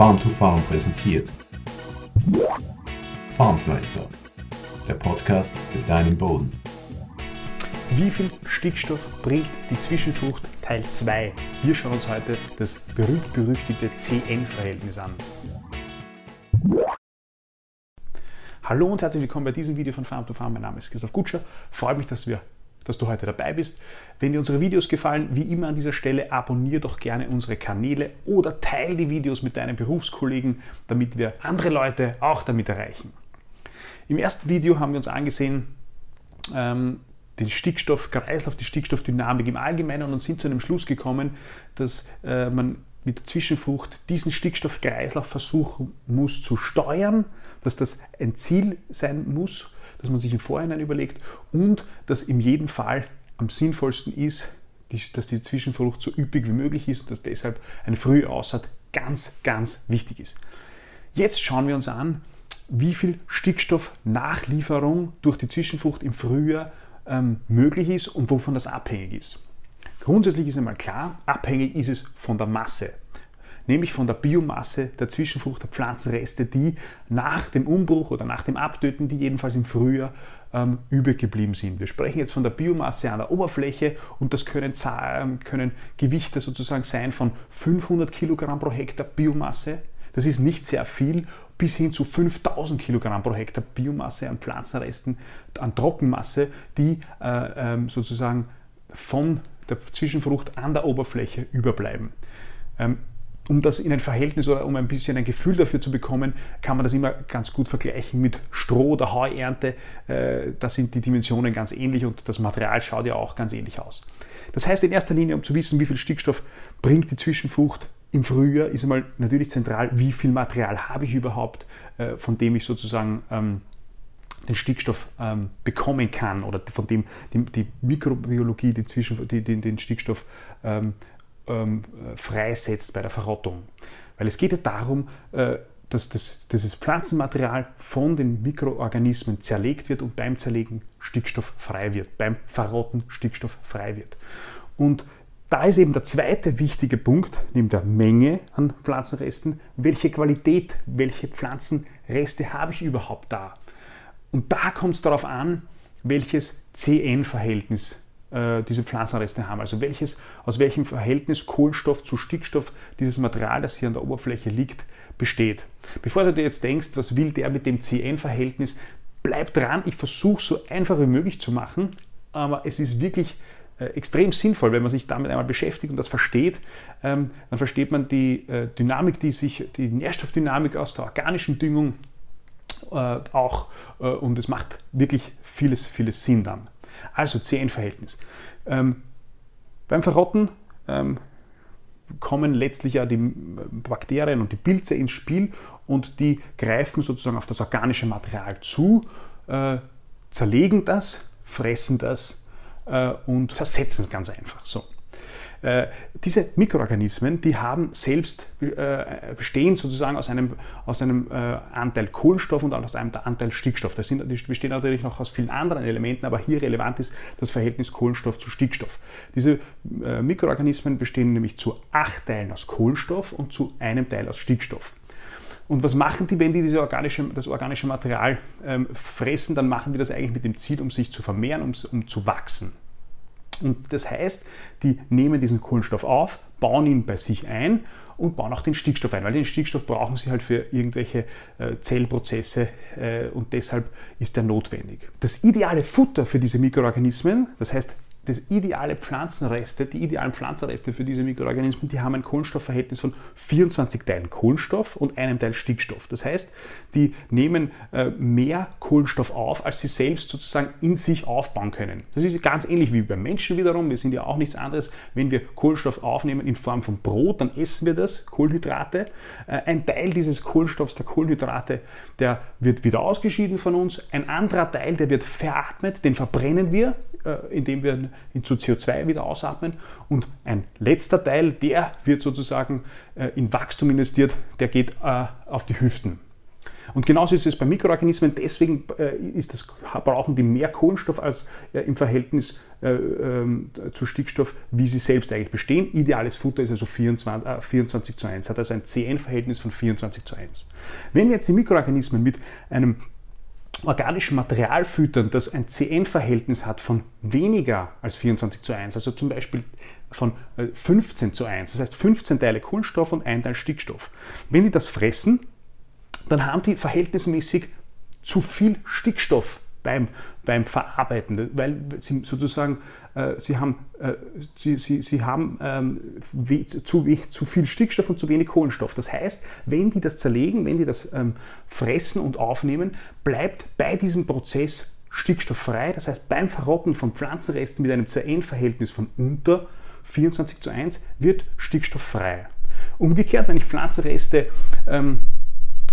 Farm to Farm präsentiert. Farmfluencer, der Podcast für deinen Boden. Wie viel Stickstoff bringt die Zwischenfrucht Teil 2? Wir schauen uns heute das berühmt-berüchtigte CN-Verhältnis an. Hallo und herzlich willkommen bei diesem Video von Farm to Farm. Mein Name ist Christoph Gutscher. Freut mich, dass, wir, dass du heute dabei bist. Wenn dir unsere Videos gefallen, wie immer an dieser Stelle, abonniere doch gerne unsere Kanäle oder teile die Videos mit deinen Berufskollegen, damit wir andere Leute auch damit erreichen. Im ersten Video haben wir uns angesehen, ähm, den Stickstoffkreislauf, die Stickstoffdynamik im Allgemeinen und sind zu einem Schluss gekommen, dass äh, man mit der Zwischenfrucht diesen Stickstoffkreislauf versuchen muss zu steuern, dass das ein Ziel sein muss, dass man sich im Vorhinein überlegt und dass in jedem Fall am sinnvollsten ist, dass die Zwischenfrucht so üppig wie möglich ist und dass deshalb eine frühe Aussaat ganz, ganz wichtig ist. Jetzt schauen wir uns an, wie viel Stickstoffnachlieferung durch die Zwischenfrucht im Frühjahr ähm, möglich ist und wovon das abhängig ist. Grundsätzlich ist einmal klar, abhängig ist es von der Masse, nämlich von der Biomasse der Zwischenfrucht, der Pflanzenreste, die nach dem Umbruch oder nach dem Abtöten, die jedenfalls im Frühjahr ähm, übrig geblieben sind. Wir sprechen jetzt von der Biomasse an der Oberfläche und das können, ähm, können Gewichte sozusagen sein von 500 Kilogramm pro Hektar Biomasse. Das ist nicht sehr viel bis hin zu 5000 Kilogramm pro Hektar Biomasse an Pflanzenresten, an Trockenmasse, die äh, ähm, sozusagen von der Zwischenfrucht an der Oberfläche überbleiben. Ähm, um das in ein Verhältnis oder um ein bisschen ein Gefühl dafür zu bekommen, kann man das immer ganz gut vergleichen mit Stroh- oder Heuernte. Äh, da sind die Dimensionen ganz ähnlich und das Material schaut ja auch ganz ähnlich aus. Das heißt in erster Linie, um zu wissen, wie viel Stickstoff bringt die Zwischenfrucht im Frühjahr ist einmal natürlich zentral, wie viel Material habe ich überhaupt, äh, von dem ich sozusagen ähm, den Stickstoff ähm, bekommen kann oder von dem die, die Mikrobiologie den, Zwischen, die, den, den Stickstoff ähm, ähm, freisetzt bei der Verrottung. Weil es geht ja darum, äh, dass das, dieses Pflanzenmaterial von den Mikroorganismen zerlegt wird und beim Zerlegen Stickstoff frei wird, beim Verrotten Stickstoff frei wird. Und da ist eben der zweite wichtige Punkt, neben der Menge an Pflanzenresten, welche Qualität, welche Pflanzenreste habe ich überhaupt da? Und da kommt es darauf an, welches CN-Verhältnis äh, diese Pflanzenreste haben. Also welches, aus welchem Verhältnis Kohlenstoff zu Stickstoff dieses Material, das hier an der Oberfläche liegt, besteht. Bevor du dir jetzt denkst, was will der mit dem CN-Verhältnis, bleib dran, ich versuche es so einfach wie möglich zu machen, aber es ist wirklich äh, extrem sinnvoll, wenn man sich damit einmal beschäftigt und das versteht, ähm, dann versteht man die äh, Dynamik, die sich, die Nährstoffdynamik aus der organischen Düngung auch und es macht wirklich vieles, vieles Sinn dann. Also CN-Verhältnis. Ähm, beim Verrotten ähm, kommen letztlich ja die Bakterien und die Pilze ins Spiel und die greifen sozusagen auf das organische Material zu, zerlegen das, fressen das äh, und zersetzen es ganz einfach. So. Äh, diese Mikroorganismen, die haben selbst äh, bestehen sozusagen aus einem, aus einem äh, Anteil Kohlenstoff und aus einem Anteil Stickstoff. Das sind, die bestehen natürlich noch aus vielen anderen Elementen, aber hier relevant ist das Verhältnis Kohlenstoff zu Stickstoff. Diese Mikroorganismen bestehen nämlich zu acht Teilen aus Kohlenstoff und zu einem Teil aus Stickstoff. Und was machen die, wenn die diese organische, das organische Material ähm, fressen? Dann machen die das eigentlich mit dem Ziel, um sich zu vermehren, um, um zu wachsen. Und das heißt, die nehmen diesen Kohlenstoff auf, bauen ihn bei sich ein und bauen auch den Stickstoff ein, weil den Stickstoff brauchen sie halt für irgendwelche äh, Zellprozesse äh, und deshalb ist der notwendig. Das ideale Futter für diese Mikroorganismen, das heißt das ideale Pflanzenreste, die idealen Pflanzenreste für diese Mikroorganismen, die haben ein Kohlenstoffverhältnis von 24 Teilen Kohlenstoff und einem Teil Stickstoff. Das heißt, die nehmen äh, mehr Kohlenstoff auf, als sie selbst sozusagen in sich aufbauen können. Das ist ganz ähnlich wie beim Menschen wiederum. Wir sind ja auch nichts anderes. Wenn wir Kohlenstoff aufnehmen in Form von Brot, dann essen wir das, Kohlenhydrate. Äh, ein Teil dieses Kohlenstoffs, der Kohlenhydrate, der wird wieder ausgeschieden von uns. Ein anderer Teil, der wird veratmet, den verbrennen wir, indem wir ihn zu CO2 wieder ausatmen. Und ein letzter Teil, der wird sozusagen äh, in Wachstum investiert, der geht äh, auf die Hüften. Und genauso ist es bei Mikroorganismen. Deswegen äh, das, brauchen die mehr Kohlenstoff als äh, im Verhältnis äh, ähm, zu Stickstoff, wie sie selbst eigentlich bestehen. Ideales Futter ist also 24, äh, 24 zu 1, hat also ein CN-Verhältnis von 24 zu 1. Wenn wir jetzt die Mikroorganismen mit einem organischen Material füttern, das ein CN-Verhältnis hat von weniger als 24 zu 1, also zum Beispiel von 15 äh, zu 1, das heißt 15 Teile Kohlenstoff und ein Teil Stickstoff. Wenn die das fressen, dann haben die verhältnismäßig zu viel Stickstoff beim, beim Verarbeiten, weil sie sozusagen, sie haben, äh, sie, sie, sie haben ähm, zu, zu viel Stickstoff und zu wenig Kohlenstoff. Das heißt, wenn die das zerlegen, wenn die das ähm, fressen und aufnehmen, bleibt bei diesem Prozess Stickstoff frei. Das heißt, beim Verrotten von Pflanzenresten mit einem CN-Verhältnis von unter 24 zu 1 wird Stickstoff frei. Umgekehrt, wenn ich Pflanzenreste ähm,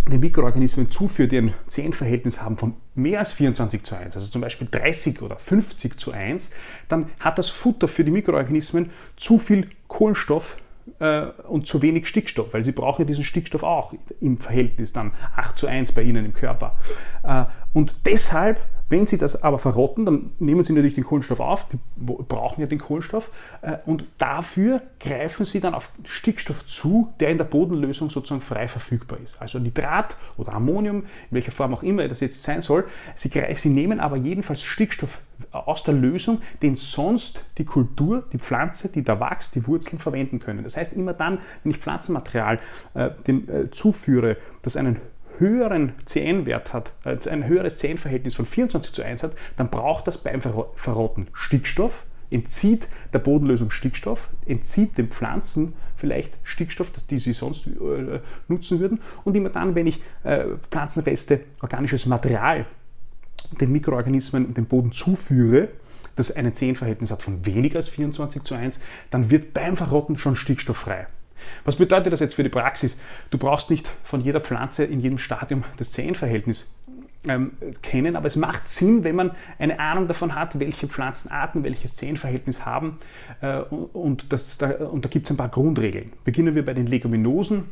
den Mikroorganismen zuführt, die ein CN-Verhältnis haben von mehr als 24 zu 1, also zum Beispiel 30 oder 50 zu 1, dann hat das Futter für die Mikroorganismen zu viel Kohlenstoff äh, und zu wenig Stickstoff, weil sie brauchen diesen Stickstoff auch im Verhältnis dann 8 zu 1 bei ihnen im Körper. Äh, und deshalb wenn Sie das aber verrotten, dann nehmen Sie natürlich den Kohlenstoff auf, die brauchen ja den Kohlenstoff, äh, und dafür greifen Sie dann auf Stickstoff zu, der in der Bodenlösung sozusagen frei verfügbar ist. Also Nitrat oder Ammonium, in welcher Form auch immer das jetzt sein soll. Sie, Sie nehmen aber jedenfalls Stickstoff aus der Lösung, den sonst die Kultur, die Pflanze, die da wächst, die Wurzeln verwenden können. Das heißt, immer dann, wenn ich Pflanzenmaterial äh, den, äh, zuführe, das einen höheren CN-Wert hat, also ein höheres CN-Verhältnis von 24 zu 1 hat, dann braucht das beim Verrotten Stickstoff, entzieht der Bodenlösung Stickstoff, entzieht den Pflanzen vielleicht Stickstoff, die sie sonst äh, nutzen würden. Und immer dann, wenn ich äh, Pflanzenreste, organisches Material den Mikroorganismen dem Boden zuführe, das ein CN-Verhältnis hat von weniger als 24 zu 1, dann wird beim Verrotten schon Stickstoff frei. Was bedeutet das jetzt für die Praxis? Du brauchst nicht von jeder Pflanze in jedem Stadium das Zehenverhältnis ähm, kennen, aber es macht Sinn, wenn man eine Ahnung davon hat, welche Pflanzenarten welches Zehenverhältnis haben. Äh, und, das, da, und da gibt es ein paar Grundregeln. Beginnen wir bei den Leguminosen.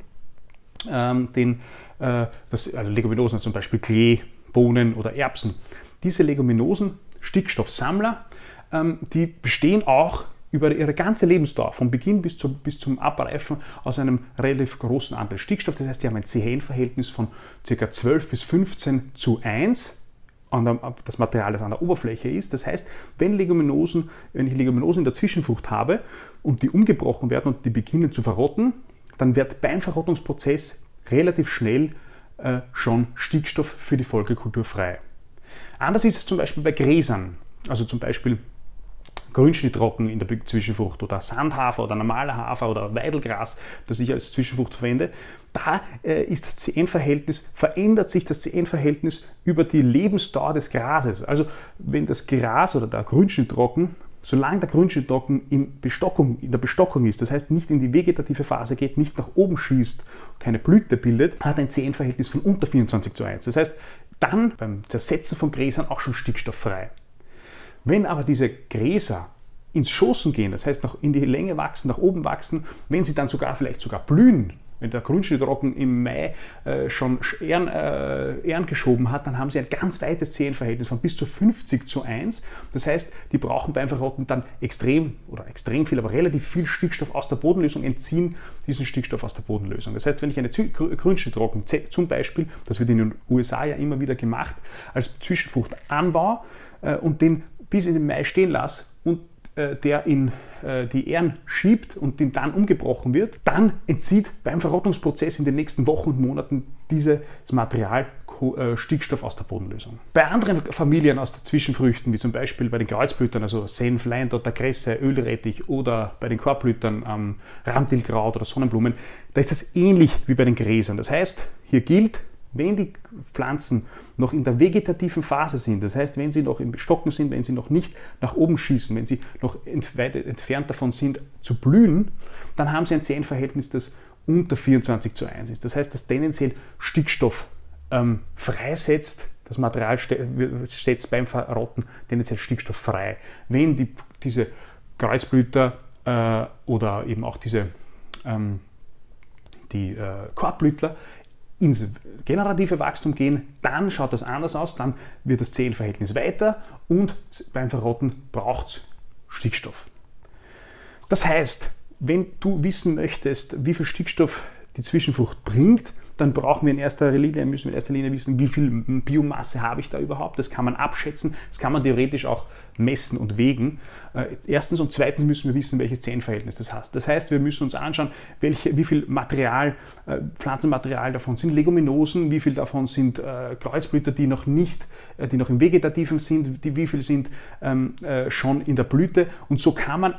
Ähm, den, äh, das, also Leguminosen zum Beispiel Klee, Bohnen oder Erbsen. Diese Leguminosen, Stickstoffsammler, ähm, die bestehen auch über ihre ganze Lebensdauer, vom Beginn bis zum, bis zum Abreifen, aus einem relativ großen Anteil Stickstoff. Das heißt, die haben ein CN-Verhältnis von ca. 12 bis 15 zu 1 das Material, das an der Oberfläche ist. Das heißt, wenn Leguminosen, wenn ich Leguminosen in der Zwischenfrucht habe und die umgebrochen werden und die beginnen zu verrotten, dann wird beim Verrottungsprozess relativ schnell äh, schon Stickstoff für die Folgekultur frei. Anders ist es zum Beispiel bei Gräsern, also zum Beispiel Grünschnittrocken in der Zwischenfrucht oder Sandhafer oder normaler Hafer oder Weidelgras, das ich als Zwischenfrucht verwende, da äh, ist das CN-Verhältnis, verändert sich das CN-Verhältnis über die Lebensdauer des Grases. Also wenn das Gras oder der Grünschnittrocken solange der Grünschnittrocken in, Bestockung, in der Bestockung ist, das heißt nicht in die vegetative Phase geht, nicht nach oben schießt, keine Blüte bildet, hat ein CN-Verhältnis von unter 24 zu 1. Das heißt, dann beim Zersetzen von Gräsern auch schon stickstofffrei. Wenn aber diese Gräser ins Schossen gehen, das heißt noch in die Länge wachsen, nach oben wachsen, wenn sie dann sogar vielleicht sogar blühen, wenn der Grundschnittrocken im Mai äh, schon Ähren, äh, Ähren, geschoben hat, dann haben sie ein ganz weites Zehenverhältnis von bis zu 50 zu 1. Das heißt, die brauchen beim Verrotten dann extrem oder extrem viel, aber relativ viel Stickstoff aus der Bodenlösung, entziehen diesen Stickstoff aus der Bodenlösung. Das heißt, wenn ich eine Grünschnittrocken zum Beispiel, das wird in den USA ja immer wieder gemacht, als Zwischenfrucht anbaue äh, und den bis in den Mai stehen lasse und äh, der in äh, die Ähren schiebt und den dann umgebrochen wird, dann entzieht beim Verrottungsprozess in den nächsten Wochen und Monaten dieses Material äh, Stickstoff aus der Bodenlösung. Bei anderen Familien aus den Zwischenfrüchten, wie zum Beispiel bei den Kreuzblütern, also Senf, Leindotter, Kresse, Ölrettich oder bei den Korbblütern ähm, Ramtilkraut oder Sonnenblumen, da ist das ähnlich wie bei den Gräsern. Das heißt, hier gilt, wenn die Pflanzen noch in der vegetativen Phase sind, das heißt, wenn sie noch im Stocken sind, wenn sie noch nicht nach oben schießen, wenn sie noch weit entfernt davon sind zu blühen, dann haben sie ein Zehenverhältnis, das unter 24 zu 1 ist. Das heißt, dass tendenziell Stickstoff ähm, freisetzt, das Material setzt beim Verrotten tendenziell Stickstoff frei. Wenn die, diese Kreuzblüter äh, oder eben auch diese ähm, die äh, Korbblütler ins generative Wachstum gehen, dann schaut das anders aus, dann wird das Zellenverhältnis weiter und beim Verrotten braucht es Stickstoff. Das heißt, wenn du wissen möchtest, wie viel Stickstoff die Zwischenfrucht bringt, dann brauchen wir in erster Linie, müssen wir in erster Linie wissen, wie viel Biomasse habe ich da überhaupt. Das kann man abschätzen, das kann man theoretisch auch messen und wägen. Äh, erstens und zweitens müssen wir wissen, welches Zellenverhältnis das hat. Das heißt, wir müssen uns anschauen, welche, wie viel Material, äh, Pflanzenmaterial davon sind Leguminosen, wie viel davon sind äh, Kreuzblüter, die noch nicht, die noch im Vegetativen sind, die, wie viel sind ähm, schon in der Blüte. Und so kann man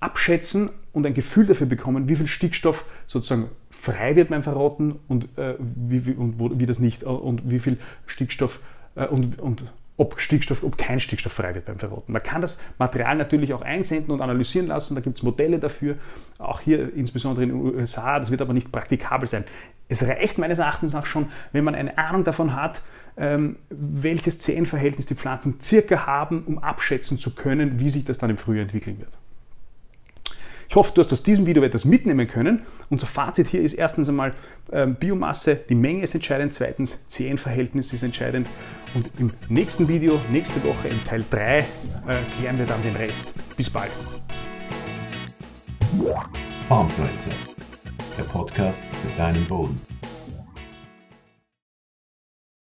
abschätzen und ein Gefühl dafür bekommen, wie viel Stickstoff sozusagen frei wird beim Verrotten und, äh, wie, wie, und wo, wie das nicht äh, und wie viel Stickstoff äh, und, und ob Stickstoff, ob kein Stickstoff frei wird beim Verrotten. Man kann das Material natürlich auch einsenden und analysieren lassen, da gibt es Modelle dafür, auch hier insbesondere in den USA, das wird aber nicht praktikabel sein. Es reicht meines Erachtens nach schon, wenn man eine Ahnung davon hat, ähm, welches CN-Verhältnis die Pflanzen circa haben, um abschätzen zu können, wie sich das dann im Frühjahr entwickeln wird. Ich hoffe, du hast aus diesem Video etwas mitnehmen können. Unser Fazit hier ist erstens einmal ähm, Biomasse, die Menge ist entscheidend, zweitens CN-Verhältnis ist entscheidend und im nächsten Video, nächste Woche im Teil 3, äh, klären wir dann den Rest. Bis bald. Farmfluencer, der Podcast für deinen Boden.